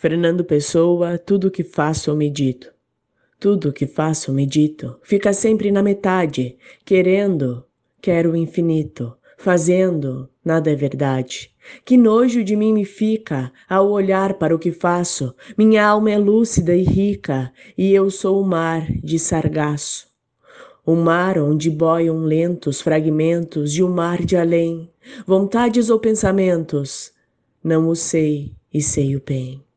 Fernando Pessoa, tudo que faço eu medito. Tudo que faço medito. Fica sempre na metade, querendo, quero o infinito. Fazendo, nada é verdade. Que nojo de mim me fica ao olhar para o que faço. Minha alma é lúcida e rica, e eu sou o mar de sargaço. O mar onde boiam lentos fragmentos de um mar de além, vontades ou pensamentos, não o sei e sei o bem.